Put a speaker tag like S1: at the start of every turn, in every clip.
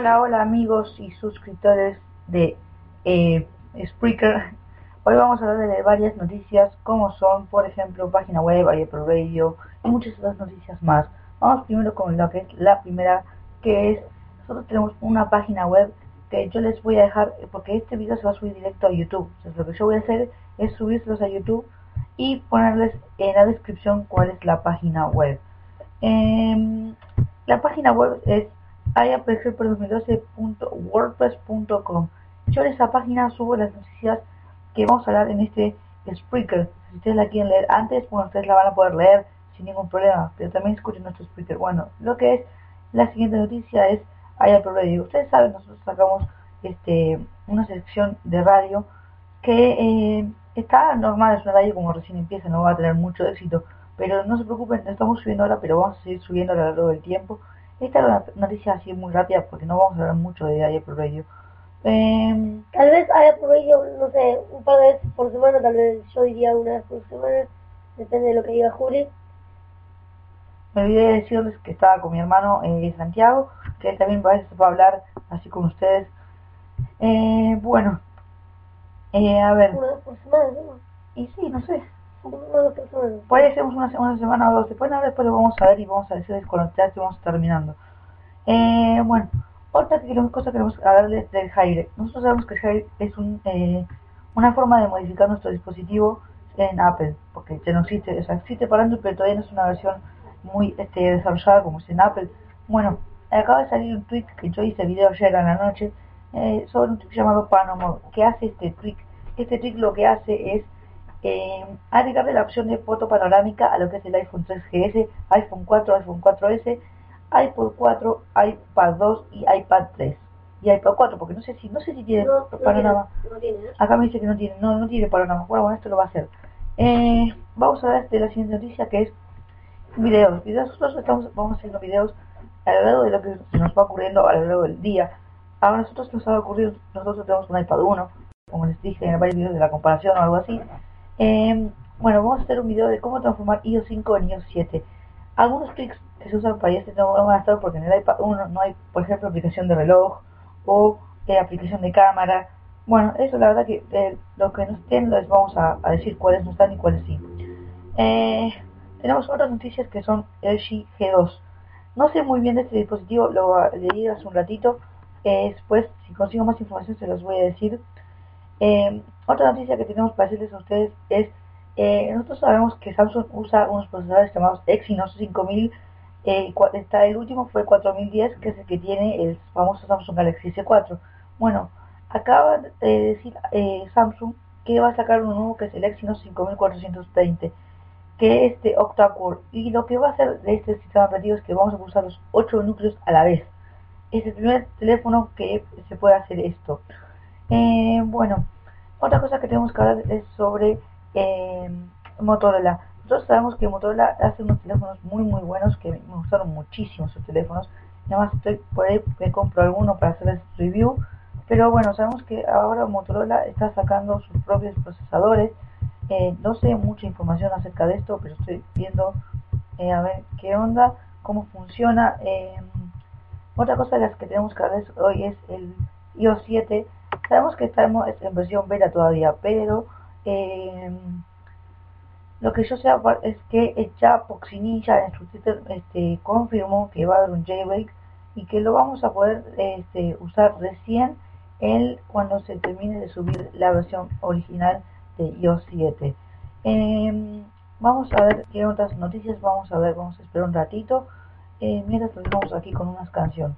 S1: Hola, hola amigos y suscriptores de eh, Spreaker. Hoy vamos a hablar de varias noticias como son, por ejemplo, página web, Apple Radio y muchas otras noticias más. Vamos primero con lo que es la primera, que es, nosotros tenemos una página web que yo les voy a dejar, porque este video se va a subir directo a YouTube. Entonces lo que yo voy a hacer es subírselos a YouTube y ponerles en la descripción cuál es la página web. Em, la página web es ayapressure2012.wordpress.com. Yo en esa página subo las noticias que vamos a hablar en este Spreaker. Si ustedes la quieren leer antes, bueno, ustedes la van a poder leer sin ningún problema, pero también escuchen nuestro Spreaker. Bueno, lo que es la siguiente noticia es Ayapressure Radio. Ustedes saben, nosotros sacamos este una sección de radio que eh, está normal, es una radio como recién empieza, no va a tener mucho éxito, pero no se preocupen, estamos subiendo ahora, pero vamos a seguir subiendo a lo largo del tiempo esta es una noticia así muy rápida porque no vamos a hablar mucho de Apple Radio.
S2: Eh, tal vez Apple Radio, no sé, un par de veces por semana, tal vez yo diría una vez por semana, depende de lo que diga Juli.
S1: Me olvidé de decirles que estaba con mi hermano eh, Santiago, que él también va a hablar así con ustedes. Eh, bueno, eh, a ver.
S2: Una vez por semana, ¿no?
S1: Y sí, no sé.
S2: Puede
S1: hacemos una, una semana o dos. Después, después lo vamos a ver y vamos a decirles cuando ya estemos terminando. Eh, bueno, otra cosa que queremos hablarles del Jaire. Nosotros sabemos que Jaire es un, eh, una forma de modificar nuestro dispositivo en Apple, porque ya no existe, o sea, existe para Android, pero todavía no es una versión muy este, desarrollada como es en Apple. Bueno, acaba de salir un tweet que yo hice video ayer en la noche eh, sobre un tweet llamado Panomod, que hace este tweet. Este tweet lo que hace es eh, agregarle la opción de foto panorámica a lo que es el iPhone 3GS, iPhone 4, iPhone 4S, iPod 4, iPad 2 y iPad 3 y iPad 4 porque no sé si no sé si tiene panorama. acá me dice que no tiene no no tiene panorama. Bueno, bueno esto lo va a hacer. Eh, vamos a ver de la siguiente noticia que es videos. Videos nosotros estamos vamos haciendo videos a lo largo de lo que nos va ocurriendo a lo largo del día. Ahora nosotros nos ha ocurrido nosotros tenemos un iPad 1 como les dije en varios videos de la comparación o algo así eh, bueno, vamos a hacer un video de cómo transformar iOS 5 en iOS 7. Algunos tricks que se usan para iOS no van a estar porque en el iPad 1 no hay, por ejemplo, aplicación de reloj o eh, aplicación de cámara. Bueno, eso la verdad que eh, lo que no estén les vamos a, decir cuáles no están y cuáles sí. Eh, tenemos otras noticias que son LG G2. No sé muy bien de este dispositivo, lo leí hace un ratito. después, si consigo más información, se los voy a decir. Eh, otra noticia que tenemos para decirles a ustedes es, eh, nosotros sabemos que Samsung usa unos procesadores llamados Exynos 5000, eh, está el último fue 4010, que es el que tiene el famoso Samsung Galaxy S4. Bueno, acaba de decir eh, Samsung que va a sacar uno nuevo que es el Exynos 5420, que es de octa-core, y lo que va a hacer de este sistema operativo es que vamos a usar los 8 núcleos a la vez. Es el primer teléfono que se puede hacer esto. Eh, bueno, otra cosa que tenemos que hablar es sobre eh, Motorola. Nosotros sabemos que Motorola hace unos teléfonos muy muy buenos que me gustaron muchísimo sus teléfonos. Nada más estoy por ahí que compro alguno para hacer el review. Pero bueno, sabemos que ahora Motorola está sacando sus propios procesadores. Eh, no sé mucha información acerca de esto, pero estoy viendo a ver qué onda, cómo funciona. otra cosa de las que tenemos que hablar hoy es el iOS 7 Sabemos que estamos en versión beta todavía, pero eh, lo que yo sé es que ya Poxinilla en su Twitter este, confirmó que va a haber un jailbreak y que lo vamos a poder este, usar recién el, cuando se termine de subir la versión original de iOS 7. Em, vamos a ver qué otras noticias vamos a ver, vamos a esperar un ratito. Eh, mientras vamos aquí con unas canciones.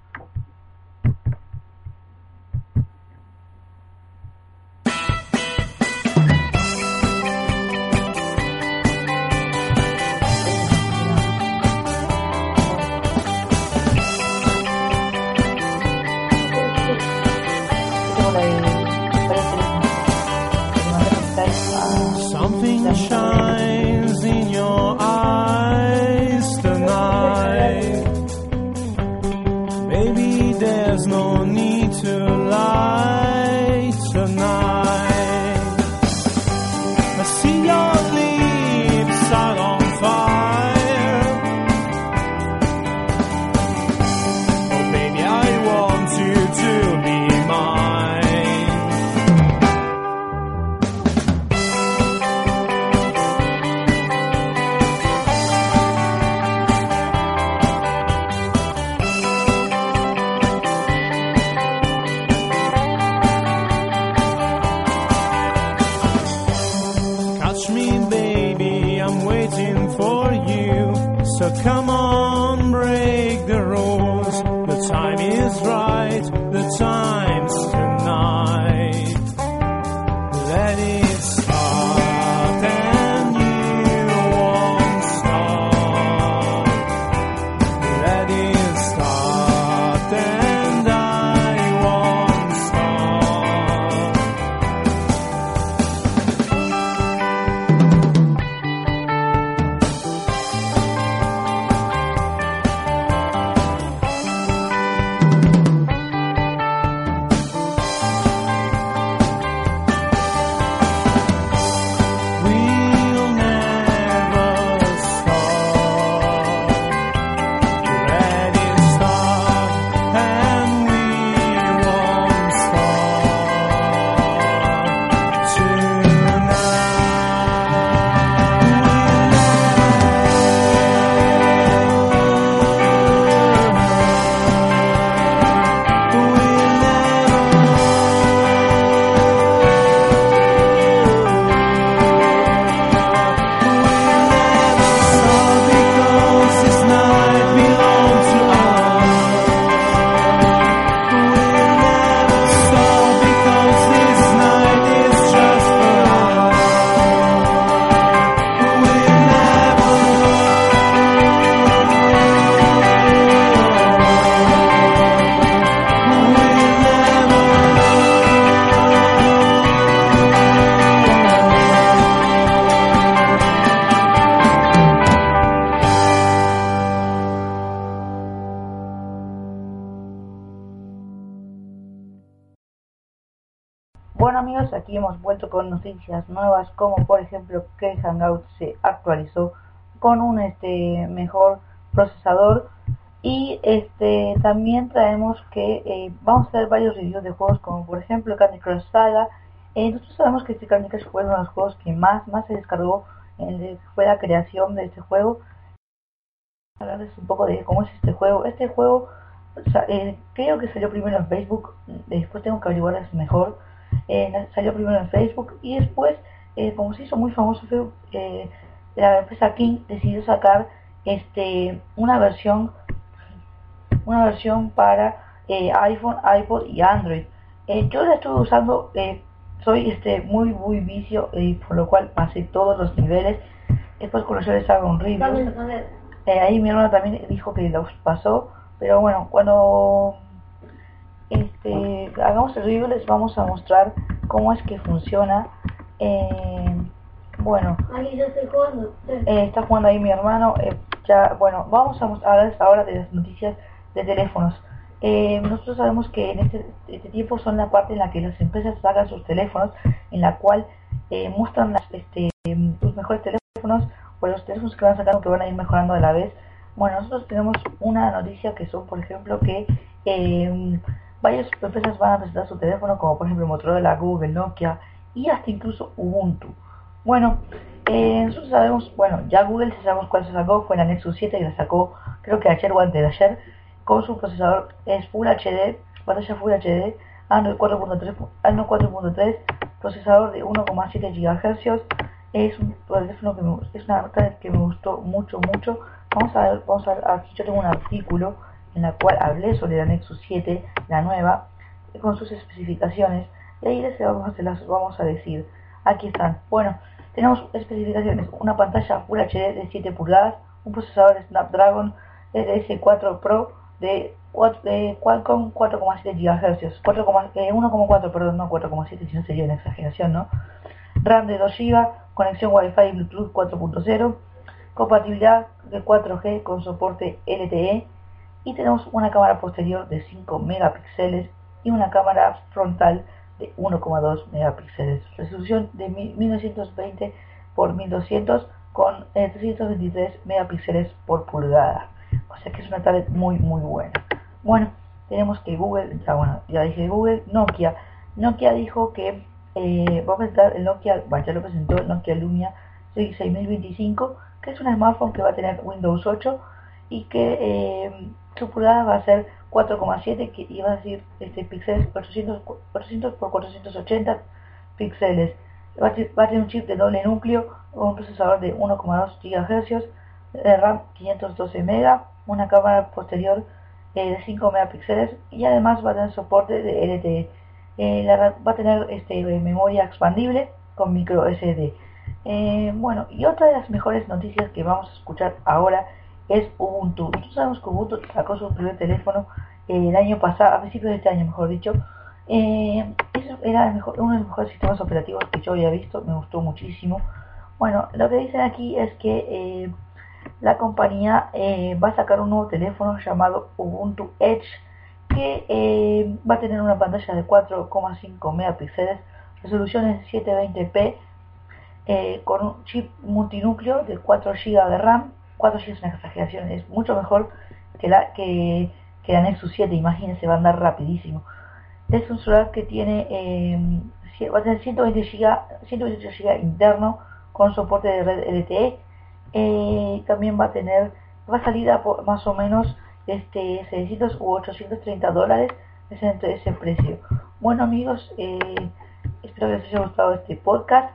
S1: Aquí hemos vuelto con noticias nuevas como por ejemplo que Hangout se actualizó con un este mejor procesador y este también traemos que eh, vamos a hacer varios reviews de juegos como por ejemplo Candy Crush Saga. Eh, nosotros sabemos que este Candy Crush fue uno de los juegos que más más se descargó que fue la creación de este juego. Hablarles un poco de cómo es este juego. Este juego eh, creo que salió primero en Facebook, después tengo que averiguarles mejor. Eh, salió primero en Facebook y después, eh, como se hizo muy famoso Facebook, eh, la empresa King decidió sacar este una versión una versión para eh, iPhone, iPod y Android. Eh, yo la estuve usando, eh, soy este muy muy vicio y por lo cual pasé todos los niveles. Después cuando yo les hago un review,
S2: También, también.
S1: eh, ahí mi hermano también dijo que los pasó, pero bueno, cuando este, hagamos el review les vamos a mostrar cómo es que funciona. Eh, bueno,
S2: yo estoy jugando.
S1: Eh, está jugando ahí mi hermano. eh, ya, bueno, vamos a hablarles ahora de las noticias de teléfonos. Eh, nosotros sabemos que en este, este tiempo son la parte en la que las empresas sacan sus teléfonos, en la cual eh, muestran las, este, los mejores teléfonos o los teléfonos que van sacando que van a ir mejorando a la vez. Bueno, nosotros tenemos una noticia que son, por ejemplo, que eh, varias empresas van a presentar su teléfono, como por ejemplo Motorola, Google, Nokia y hasta incluso Ubuntu. Bueno, eh, nosotros sabemos, bueno, ya Google sabemos cuál se sacó, fue la Nexus 7 que la sacó creo que ayer o antes de ayer, con su procesador es Full HD, pantalla Full HD, Android 4.3, Android 4.3, procesador de 1,7 GHz, es un teléfono que me, es una que me gustó mucho, mucho. Vamos a ver, vamos a ver, aquí yo tengo un artículo en la cual hablé sobre la Nexus 7, la nueva, con sus especificaciones, y ahí les vamos, a decir. Aquí están. Bueno, tenemos especificaciones, una pantalla Full HD de 7 pulgadas, un procesador Snapdragon DS4 Pro de, 4, de Qualcomm 4,7 GHz, 4, eh, 1,4 perdón, no 4,7 si no sería una exageración, ¿no? RAM de 2 GB, conexión Wi-Fi y Bluetooth 4.0, compatibilidad de 4G con soporte LTE y tenemos una cámara posterior de 5 megapíxeles y una cámara frontal de 1,2 megapíxeles, resolución de 1920 x 1200 con eh, 323 megapíxeles por pulgada, o sea que es una tablet muy muy buena. Bueno, tenemos que Google, ya bueno, ya dije Google, Nokia, Nokia dijo que eh, va a presentar el Nokia, bueno, ya lo presentó el Nokia Lumia 6025, que es un smartphone que va a tener Windows 8 y que eh, su pulgada va a ser 4,7 que iba a decir este píxeles 800, 800 por 480 píxeles Va a, va tener un chip de doble núcleo, un procesador de 1,2 GHz, de RAM 512 MB, una cámara posterior eh, de 5 megapíxeles y además va a tener soporte de LTE. Eh, va a tener este, memoria expandible con micro SD. Eh, bueno, y otra de las mejores noticias que vamos a escuchar ahora es Ubuntu. Nosotros sabemos que Ubuntu sacó su primer teléfono eh, el año pasado, a principios de este año mejor dicho. Eh, eso era el mejor- uno de los mejores sistemas operativos que yo había visto, me gustó muchísimo. Bueno, lo que dicen aquí es que eh, la compañía va a sacar un nuevo teléfono llamado Ubuntu Edge que va a tener una pantalla de 4,5 megapíxeles, resolución en 720p, eh, con un chip multinúcleo de 4 GB de RAM. 4 GB es una exageración, es mucho mejor que la, que, que la Nexus 7, imagínense, va a andar rapidísimo. Es un celular que tiene, cie- va a tener 120 GB, 128 GB interno con soporte de red LTE. Eh, también va a tener, va a salir a po- más o menos este 600 u 830 dólares, es entre ese precio. Bueno amigos, eh, espero que les haya gustado este podcast.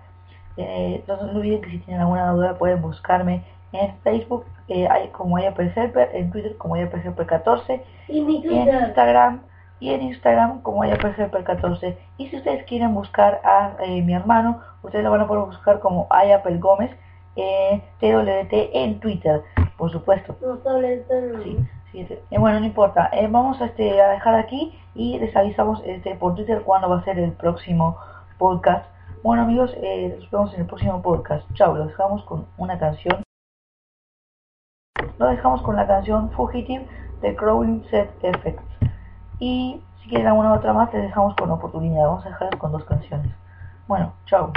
S1: Eh, no se olviden que si tienen alguna duda pueden buscarme en Facebook eh, hay como Helper, en Twitter como Helper 14
S2: Y mi
S1: en. Instagram y en Instagram como Helper 14 y si ustedes quieren buscar a eh, mi hermano ustedes lo van a poder buscar como Ayapel Gómez eh, TWT en Twitter por supuesto
S2: No.
S1: Sí, sí. Eh, bueno, no importa. Eh, vamos a, este, a dejar aquí y les avisamos este, por Twitter cuándo va a ser el próximo podcast. Bueno amigos, eh, nos vemos en el próximo podcast. Chao, lo dejamos con una canción. Lo dejamos con la canción Fugitive de Crowing Set Effects. Y si quieren alguna otra más, les dejamos con oportunidad. Vamos a dejar con dos canciones. Bueno, chao.